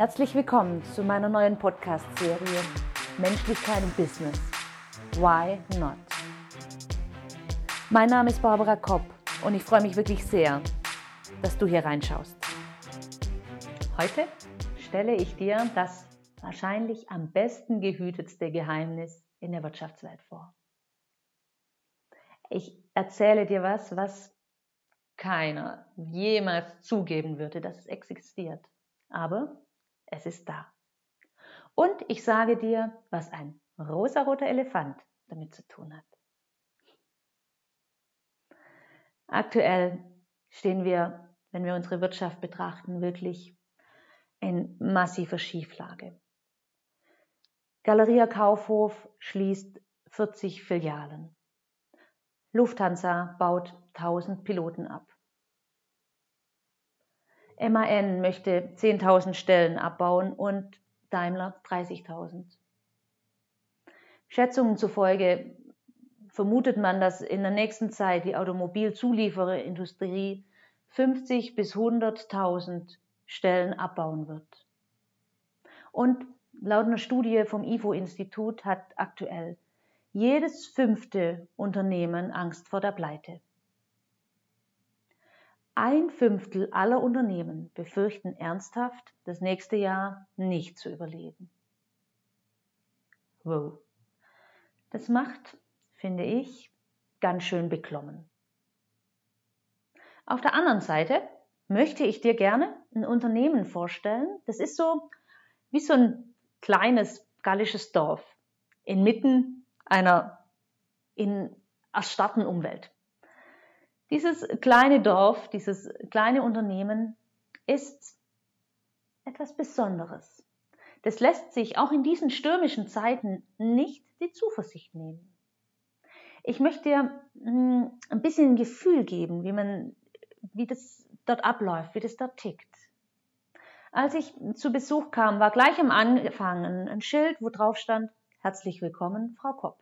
Herzlich willkommen zu meiner neuen Podcast-Serie Menschlichkeit im Business. Why not? Mein Name ist Barbara Kopp und ich freue mich wirklich sehr, dass du hier reinschaust. Heute stelle ich dir das wahrscheinlich am besten gehütetste Geheimnis in der Wirtschaftswelt vor. Ich erzähle dir was, was keiner jemals zugeben würde, dass es existiert. Aber es ist da. Und ich sage dir, was ein rosaroter Elefant damit zu tun hat. Aktuell stehen wir, wenn wir unsere Wirtschaft betrachten, wirklich in massiver Schieflage. Galeria Kaufhof schließt 40 Filialen. Lufthansa baut 1000 Piloten ab. MAN möchte 10.000 Stellen abbauen und Daimler 30.000. Schätzungen zufolge vermutet man, dass in der nächsten Zeit die Automobilzuliefererindustrie 50 bis 100.000 Stellen abbauen wird. Und laut einer Studie vom IFO-Institut hat aktuell jedes fünfte Unternehmen Angst vor der Pleite. Ein Fünftel aller Unternehmen befürchten ernsthaft, das nächste Jahr nicht zu überleben. Wow. Das macht, finde ich, ganz schön beklommen. Auf der anderen Seite möchte ich dir gerne ein Unternehmen vorstellen. Das ist so wie so ein kleines gallisches Dorf inmitten einer in erstarrten Umwelt. Dieses kleine Dorf, dieses kleine Unternehmen ist etwas Besonderes. Das lässt sich auch in diesen stürmischen Zeiten nicht die Zuversicht nehmen. Ich möchte hm, ein bisschen ein Gefühl geben, wie man, wie das dort abläuft, wie das dort tickt. Als ich zu Besuch kam, war gleich am Anfang ein Schild, wo drauf stand, herzlich willkommen, Frau Kopp.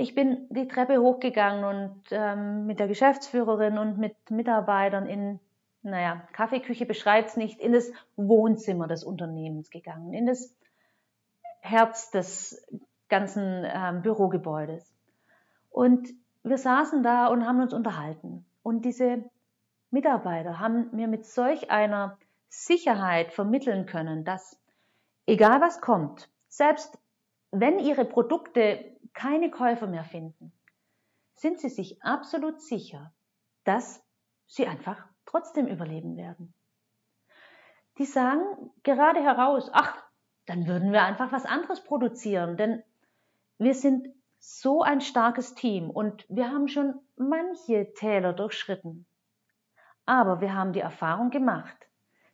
Ich bin die Treppe hochgegangen und ähm, mit der Geschäftsführerin und mit Mitarbeitern in, naja, Kaffeeküche beschreibt es nicht, in das Wohnzimmer des Unternehmens gegangen, in das Herz des ganzen ähm, Bürogebäudes. Und wir saßen da und haben uns unterhalten. Und diese Mitarbeiter haben mir mit solch einer Sicherheit vermitteln können, dass egal was kommt, selbst wenn ihre Produkte keine Käufer mehr finden, sind sie sich absolut sicher, dass sie einfach trotzdem überleben werden. Die sagen gerade heraus, ach, dann würden wir einfach was anderes produzieren, denn wir sind so ein starkes Team und wir haben schon manche Täler durchschritten. Aber wir haben die Erfahrung gemacht,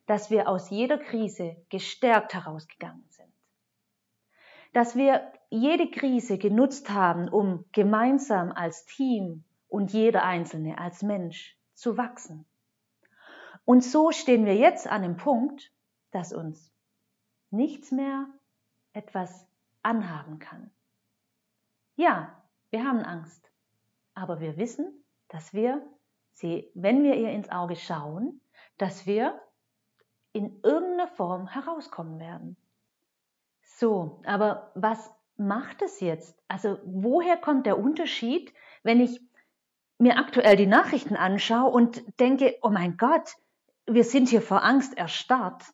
dass wir aus jeder Krise gestärkt herausgegangen sind. Dass wir jede Krise genutzt haben, um gemeinsam als Team und jeder Einzelne als Mensch zu wachsen. Und so stehen wir jetzt an dem Punkt, dass uns nichts mehr etwas anhaben kann. Ja, wir haben Angst, aber wir wissen, dass wir sie, wenn wir ihr ins Auge schauen, dass wir in irgendeiner Form herauskommen werden. So, aber was macht es jetzt? Also woher kommt der Unterschied, wenn ich mir aktuell die Nachrichten anschaue und denke, oh mein Gott, wir sind hier vor Angst erstarrt.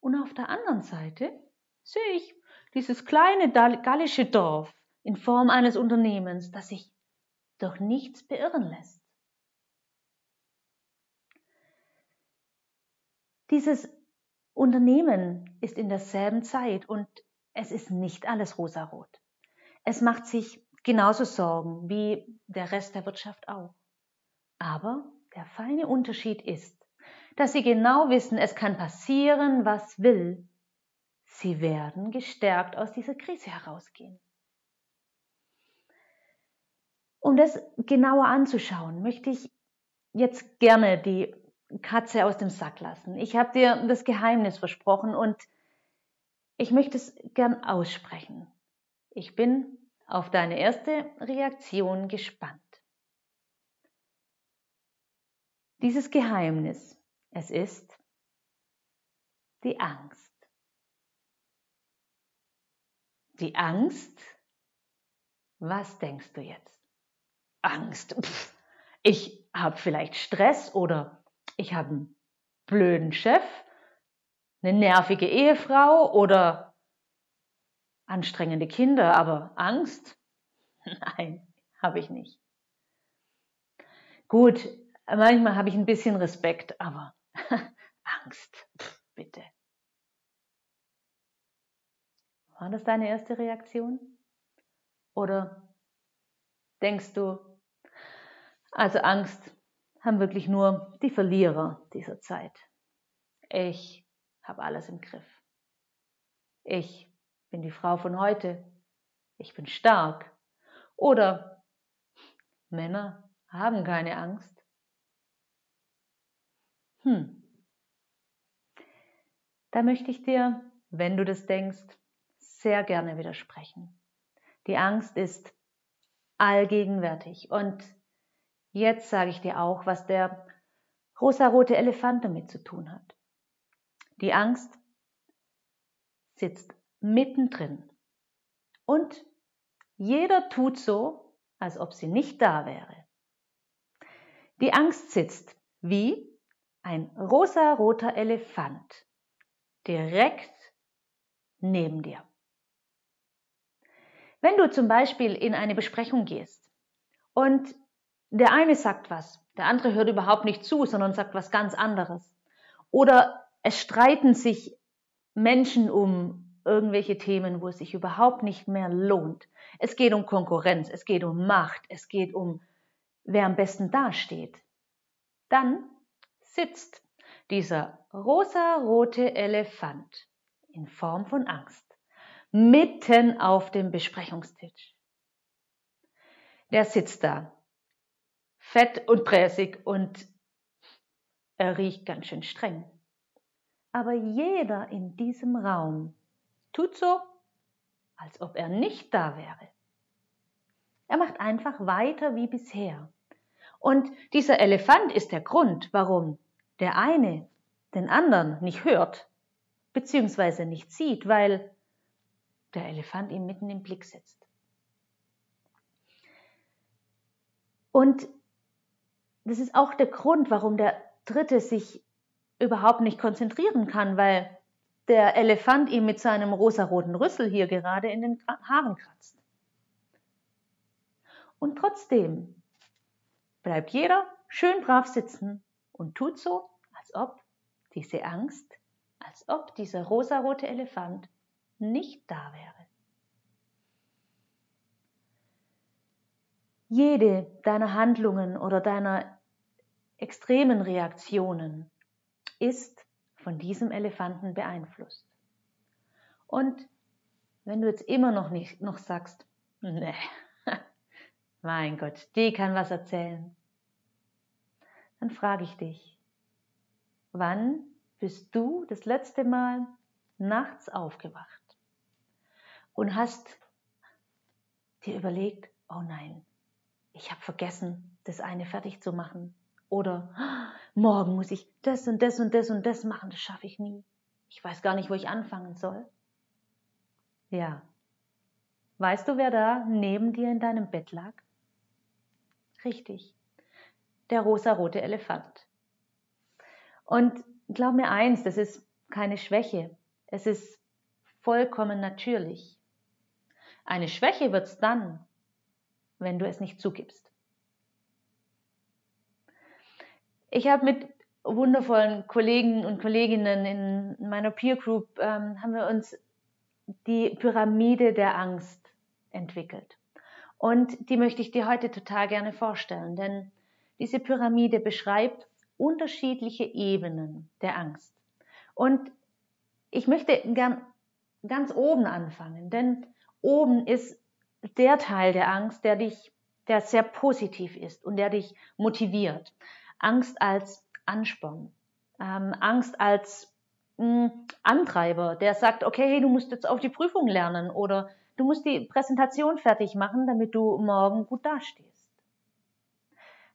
Und auf der anderen Seite sehe ich dieses kleine gallische Dorf in Form eines Unternehmens, das sich durch nichts beirren lässt. Dieses Unternehmen ist in derselben Zeit und es ist nicht alles rosarot. Es macht sich genauso Sorgen wie der Rest der Wirtschaft auch. Aber der feine Unterschied ist, dass sie genau wissen, es kann passieren, was will. Sie werden gestärkt aus dieser Krise herausgehen. Um das genauer anzuschauen, möchte ich jetzt gerne die Katze aus dem Sack lassen. Ich habe dir das Geheimnis versprochen und ich möchte es gern aussprechen. Ich bin auf deine erste Reaktion gespannt. Dieses Geheimnis, es ist die Angst. Die Angst? Was denkst du jetzt? Angst. Pff, ich habe vielleicht Stress oder ich habe einen blöden Chef, eine nervige Ehefrau oder anstrengende Kinder, aber Angst? Nein, habe ich nicht. Gut, manchmal habe ich ein bisschen Respekt, aber Angst, Pff, bitte. War das deine erste Reaktion? Oder denkst du, also Angst haben wirklich nur die Verlierer dieser Zeit. Ich habe alles im Griff. Ich bin die Frau von heute. Ich bin stark. Oder Männer haben keine Angst. Hm. Da möchte ich dir, wenn du das denkst, sehr gerne widersprechen. Die Angst ist allgegenwärtig. Und jetzt sage ich dir auch, was der rosarote Elefant damit zu tun hat. Die Angst sitzt mittendrin. Und jeder tut so, als ob sie nicht da wäre. Die Angst sitzt wie ein rosaroter Elefant direkt neben dir. Wenn du zum Beispiel in eine Besprechung gehst und der eine sagt was, der andere hört überhaupt nicht zu, sondern sagt was ganz anderes. Oder es streiten sich Menschen um irgendwelche Themen, wo es sich überhaupt nicht mehr lohnt. Es geht um Konkurrenz, es geht um Macht, es geht um, wer am besten dasteht. Dann sitzt dieser rosa-rote Elefant in Form von Angst mitten auf dem Besprechungstisch. Der sitzt da, fett und präsig und er riecht ganz schön streng. Aber jeder in diesem Raum tut so, als ob er nicht da wäre. Er macht einfach weiter wie bisher. Und dieser Elefant ist der Grund, warum der eine den anderen nicht hört, beziehungsweise nicht sieht, weil der Elefant ihm mitten im Blick sitzt. Und das ist auch der Grund, warum der Dritte sich überhaupt nicht konzentrieren kann, weil der Elefant ihm mit seinem rosaroten Rüssel hier gerade in den Haaren kratzt. Und trotzdem bleibt jeder schön brav sitzen und tut so, als ob diese Angst, als ob dieser rosarote Elefant nicht da wäre. Jede deiner Handlungen oder deiner extremen Reaktionen ist von diesem Elefanten beeinflusst. Und wenn du jetzt immer noch nicht noch sagst, ne, mein Gott, die kann was erzählen, dann frage ich dich, wann bist du das letzte Mal nachts aufgewacht? und hast dir überlegt, oh nein, ich habe vergessen, das eine fertig zu machen. Oder morgen muss ich das und das und das und das machen, das schaffe ich nie. Ich weiß gar nicht, wo ich anfangen soll. Ja. Weißt du, wer da neben dir in deinem Bett lag? Richtig. Der rosarote Elefant. Und glaub mir eins, das ist keine Schwäche. Es ist vollkommen natürlich. Eine Schwäche wird es dann, wenn du es nicht zugibst. Ich habe mit wundervollen Kollegen und Kolleginnen in meiner Peer Group ähm, haben wir uns die Pyramide der Angst entwickelt. Und die möchte ich dir heute total gerne vorstellen, denn diese Pyramide beschreibt unterschiedliche Ebenen der Angst. Und ich möchte gern ganz oben anfangen, denn oben ist der Teil der Angst, der dich, der sehr positiv ist und der dich motiviert. Angst als Ansporn, ähm, Angst als mh, hm, Antreiber, der sagt, okay, hey, du musst jetzt auf die Prüfung lernen oder du musst die Präsentation fertig machen, damit du morgen gut dastehst.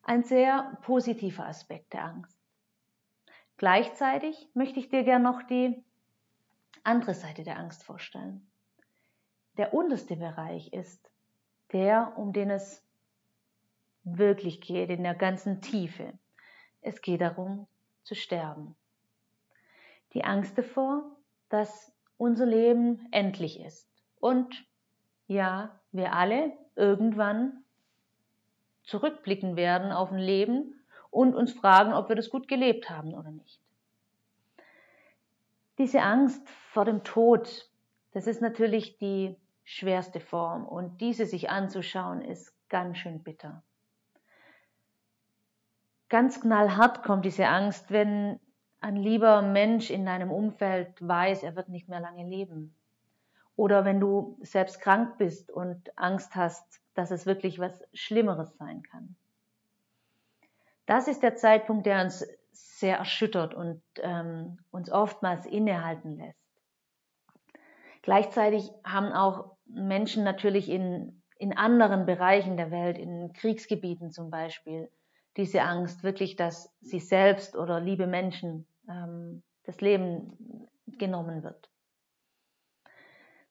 Ein sehr positiver Aspekt der Angst. Gleichzeitig möchte ich dir gerne noch die andere Seite der Angst vorstellen. Der unterste Bereich ist der, um den es wirklich geht, in der ganzen Tiefe. Es geht darum, zu sterben. Die Angst davor, dass unser Leben endlich ist. Und ja, wir alle irgendwann zurückblicken werden auf ein Leben und uns fragen, ob wir das gut gelebt haben oder nicht. Diese Angst vor dem Tod, das ist natürlich die schwerste Form und diese sich anzuschauen ist ganz schön bitter. Ganz knallhart kommt diese Angst, wenn ein lieber Mensch in deinem Umfeld weiß, er wird nicht mehr lange leben. Oder wenn du selbst krank bist und Angst hast, dass es wirklich was Schlimmeres sein kann. Das ist der Zeitpunkt, der uns sehr erschüttert und ähm, uns oftmals innehalten lässt. Gleichzeitig haben auch Menschen natürlich in, in anderen Bereichen der Welt, in Kriegsgebieten zum Beispiel, diese Angst wirklich, dass sie selbst oder liebe Menschen ähm, das Leben genommen wird.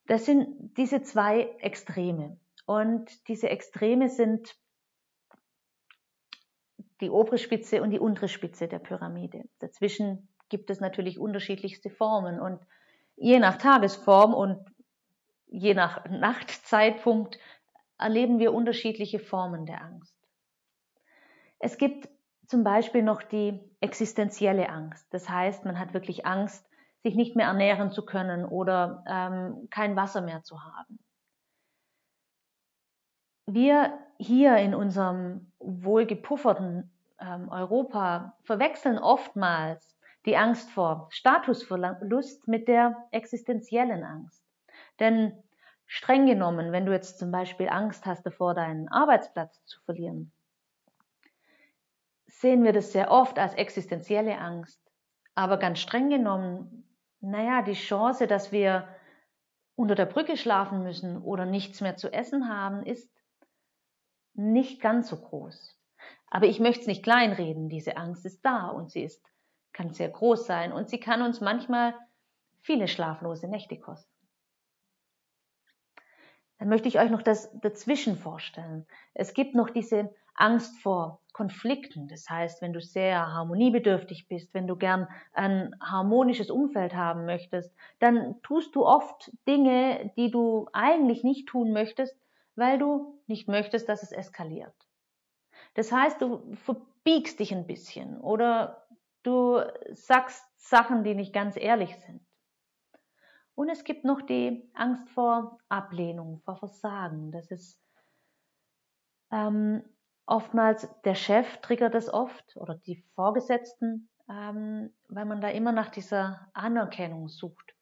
Das sind diese zwei Extreme. Und diese Extreme sind die obere Spitze und die untere Spitze der Pyramide. Dazwischen gibt es natürlich unterschiedlichste Formen und je nach Tagesform und je nach Nachtzeitpunkt erleben wir unterschiedliche Formen der Angst. Es gibt zum Beispiel noch die existenzielle Angst. Das heißt, man hat wirklich Angst, sich nicht mehr ernähren zu können oder ähm, kein Wasser mehr zu haben. Wir hier in unserem wohlgepufferten ähm, Europa verwechseln oftmals die Angst vor Statusverlust mit der existenziellen Angst. Denn streng genommen, wenn du jetzt zum Beispiel Angst hast davor, deinen Arbeitsplatz zu verlieren, sehen wir das sehr oft als existenzielle Angst. Aber ganz streng genommen, naja, die Chance, dass wir unter der Brücke schlafen müssen oder nichts mehr zu essen haben, ist nicht ganz so groß. Aber ich möchte es nicht kleinreden. Diese Angst ist da und sie ist, kann sehr groß sein und sie kann uns manchmal viele schlaflose Nächte kosten. Dann möchte ich euch noch das dazwischen vorstellen. Es gibt noch diese Angst vor Konflikten. Das heißt, wenn du sehr harmoniebedürftig bist, wenn du gern ein harmonisches Umfeld haben möchtest, dann tust du oft Dinge, die du eigentlich nicht tun möchtest, weil du nicht möchtest, dass es eskaliert. Das heißt, du verbiegst dich ein bisschen oder du sagst Sachen, die nicht ganz ehrlich sind. Und es gibt noch die Angst vor Ablehnung, vor Versagen. Das ist ähm, oftmals der Chef triggert das oft oder die Vorgesetzten, ähm, weil man da immer nach dieser Anerkennung sucht.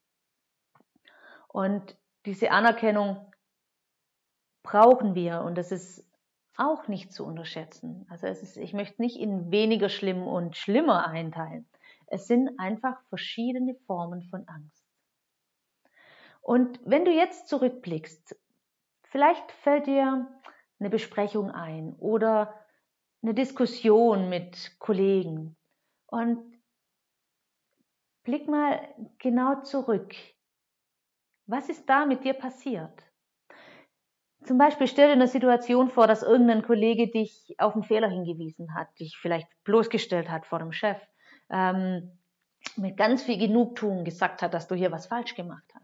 Und diese Anerkennung brauchen wir und das ist auch nicht zu unterschätzen. Also es ist, ich möchte nicht in weniger schlimm und schlimmer einteilen. Es sind einfach verschiedene Formen von Angst. Und wenn du jetzt zurückblickst, vielleicht fällt dir eine Besprechung ein oder eine Diskussion mit Kollegen und blick mal genau zurück. Was ist da mit dir passiert? Zum Beispiel stell dir eine Situation vor, dass irgendein Kollege dich auf einen Fehler hingewiesen hat, dich vielleicht bloßgestellt hat vor dem Chef, ähm, mit ganz viel Genugtuung gesagt hat, dass du hier was falsch gemacht hast.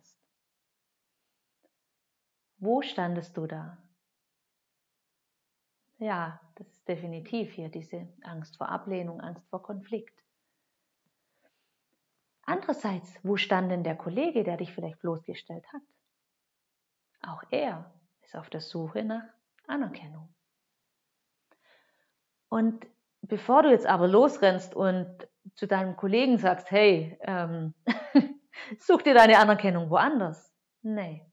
Wo standest du da? Ja, das ist definitiv hier diese Angst vor Ablehnung, Angst vor Konflikt. Andererseits, wo stand denn der Kollege, der dich vielleicht bloßgestellt hat? Auch er ist auf der Suche nach Anerkennung. Und bevor du jetzt aber losrennst und zu deinem Kollegen sagst, hey, ähm, such dir deine Anerkennung woanders. Nee.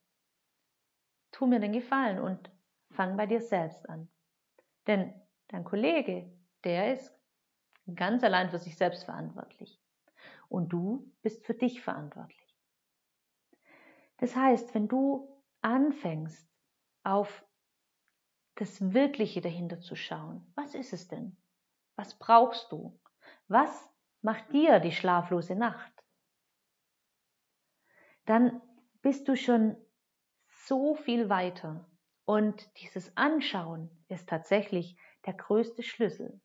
Tu mir den Gefallen und fang bei dir selbst an. Denn dein Kollege, der ist ganz allein für sich selbst verantwortlich. Und du bist für dich verantwortlich. Das heißt, wenn du anfängst, auf das Wirkliche dahinter zu schauen, was ist es denn? Was brauchst du? Was macht dir die schlaflose Nacht? dann bist du schon so viel weiter. Und dieses Anschauen ist tatsächlich der größte Schlüssel.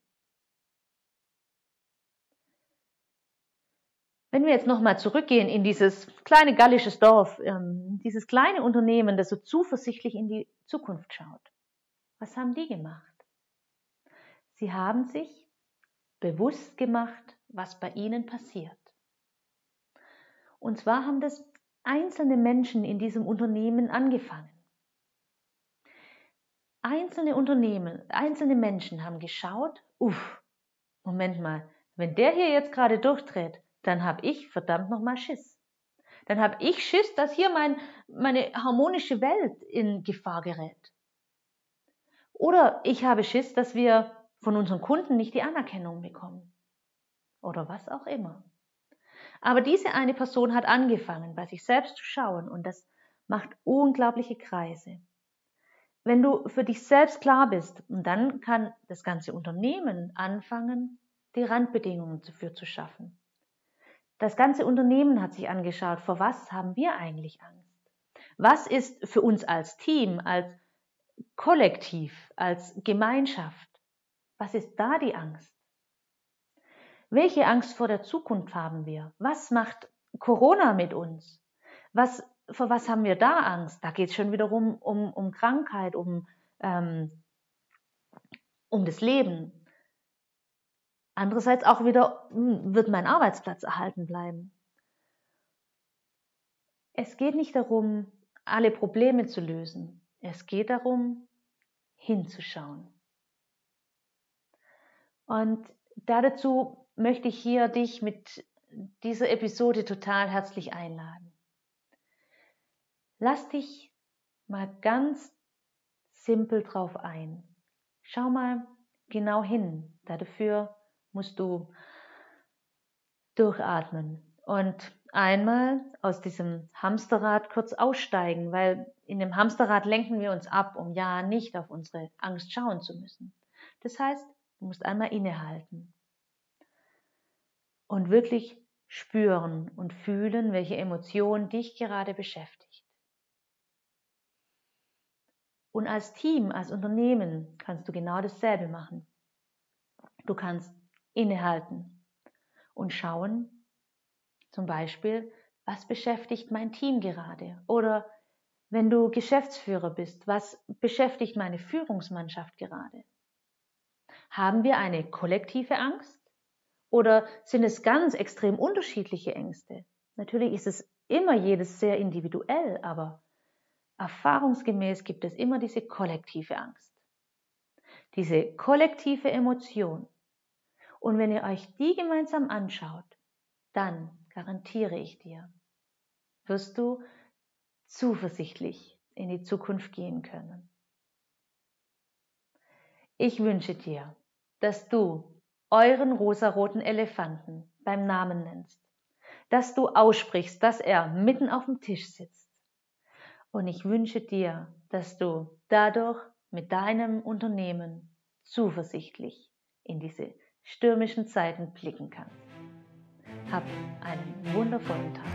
Wenn wir jetzt nochmal zurückgehen in dieses kleine gallische Dorf, ähm, dieses kleine Unternehmen, das so zuversichtlich in die Zukunft schaut, was haben die gemacht? Sie haben sich bewusst gemacht, was bei ihnen passiert. Und zwar haben das einzelne Menschen in diesem Unternehmen angefangen. Einzelne Unternehmen, einzelne Menschen haben geschaut, uff, Moment mal, wenn der hier jetzt gerade durchdreht, dann habe ich verdammt nochmal Schiss. Dann habe ich Schiss, dass hier mein, meine harmonische Welt in Gefahr gerät. Oder ich habe Schiss, dass wir von unseren Kunden nicht die Anerkennung bekommen. Oder was auch immer. Aber diese eine Person hat angefangen, bei sich selbst zu schauen und das macht unglaubliche Kreise. Wenn du für dich selbst klar bist, dann kann das ganze Unternehmen anfangen, die Randbedingungen dafür zu schaffen. Das ganze Unternehmen hat sich angeschaut, vor was haben wir eigentlich Angst? Was ist für uns als Team, als Kollektiv, als Gemeinschaft, was ist da die Angst? Welche Angst vor der Zukunft haben wir? Was macht Corona mit uns? Was, vor was haben wir da Angst? Da geht es schon wiederum um, um Krankheit, um, ähm, um das Leben. Andererseits auch wieder, hm, wird mein Arbeitsplatz erhalten bleiben? Es geht nicht darum, alle Probleme zu lösen. Es geht darum, hinzuschauen. Und dazu möchte ich hier dich mit dieser Episode total herzlich einladen. Lass dich mal ganz simpel drauf ein. Schau mal genau hin. Dafür musst du durchatmen und einmal aus diesem Hamsterrad kurz aussteigen, weil in dem Hamsterrad lenken wir uns ab, um ja nicht auf unsere Angst schauen zu müssen. Das heißt, du musst einmal innehalten und wirklich spüren und fühlen, welche Emotion dich gerade beschäftigt. Und als Team, als Unternehmen kannst du genau dasselbe machen. Du kannst innehalten und schauen, zum Beispiel, was beschäftigt mein Team gerade? Oder wenn du Geschäftsführer bist, was beschäftigt meine Führungsmannschaft gerade? Haben wir eine kollektive Angst? Oder sind es ganz extrem unterschiedliche Ängste? Natürlich ist es immer jedes sehr individuell, aber erfahrungsgemäß gibt es immer diese kollektive Angst. Diese kollektive Emotion. Und wenn ihr euch die gemeinsam anschaut, dann garantiere ich dir, wirst du zuversichtlich in die Zukunft gehen können. Ich wünsche dir, dass du euren rosaroten Elefanten beim Namen nennst, dass du aussprichst, dass er mitten auf dem Tisch sitzt. Und ich wünsche dir, dass du dadurch mit deinem Unternehmen zuversichtlich in diese stürmischen Zeiten blicken kannst. Hab einen wundervollen Tag.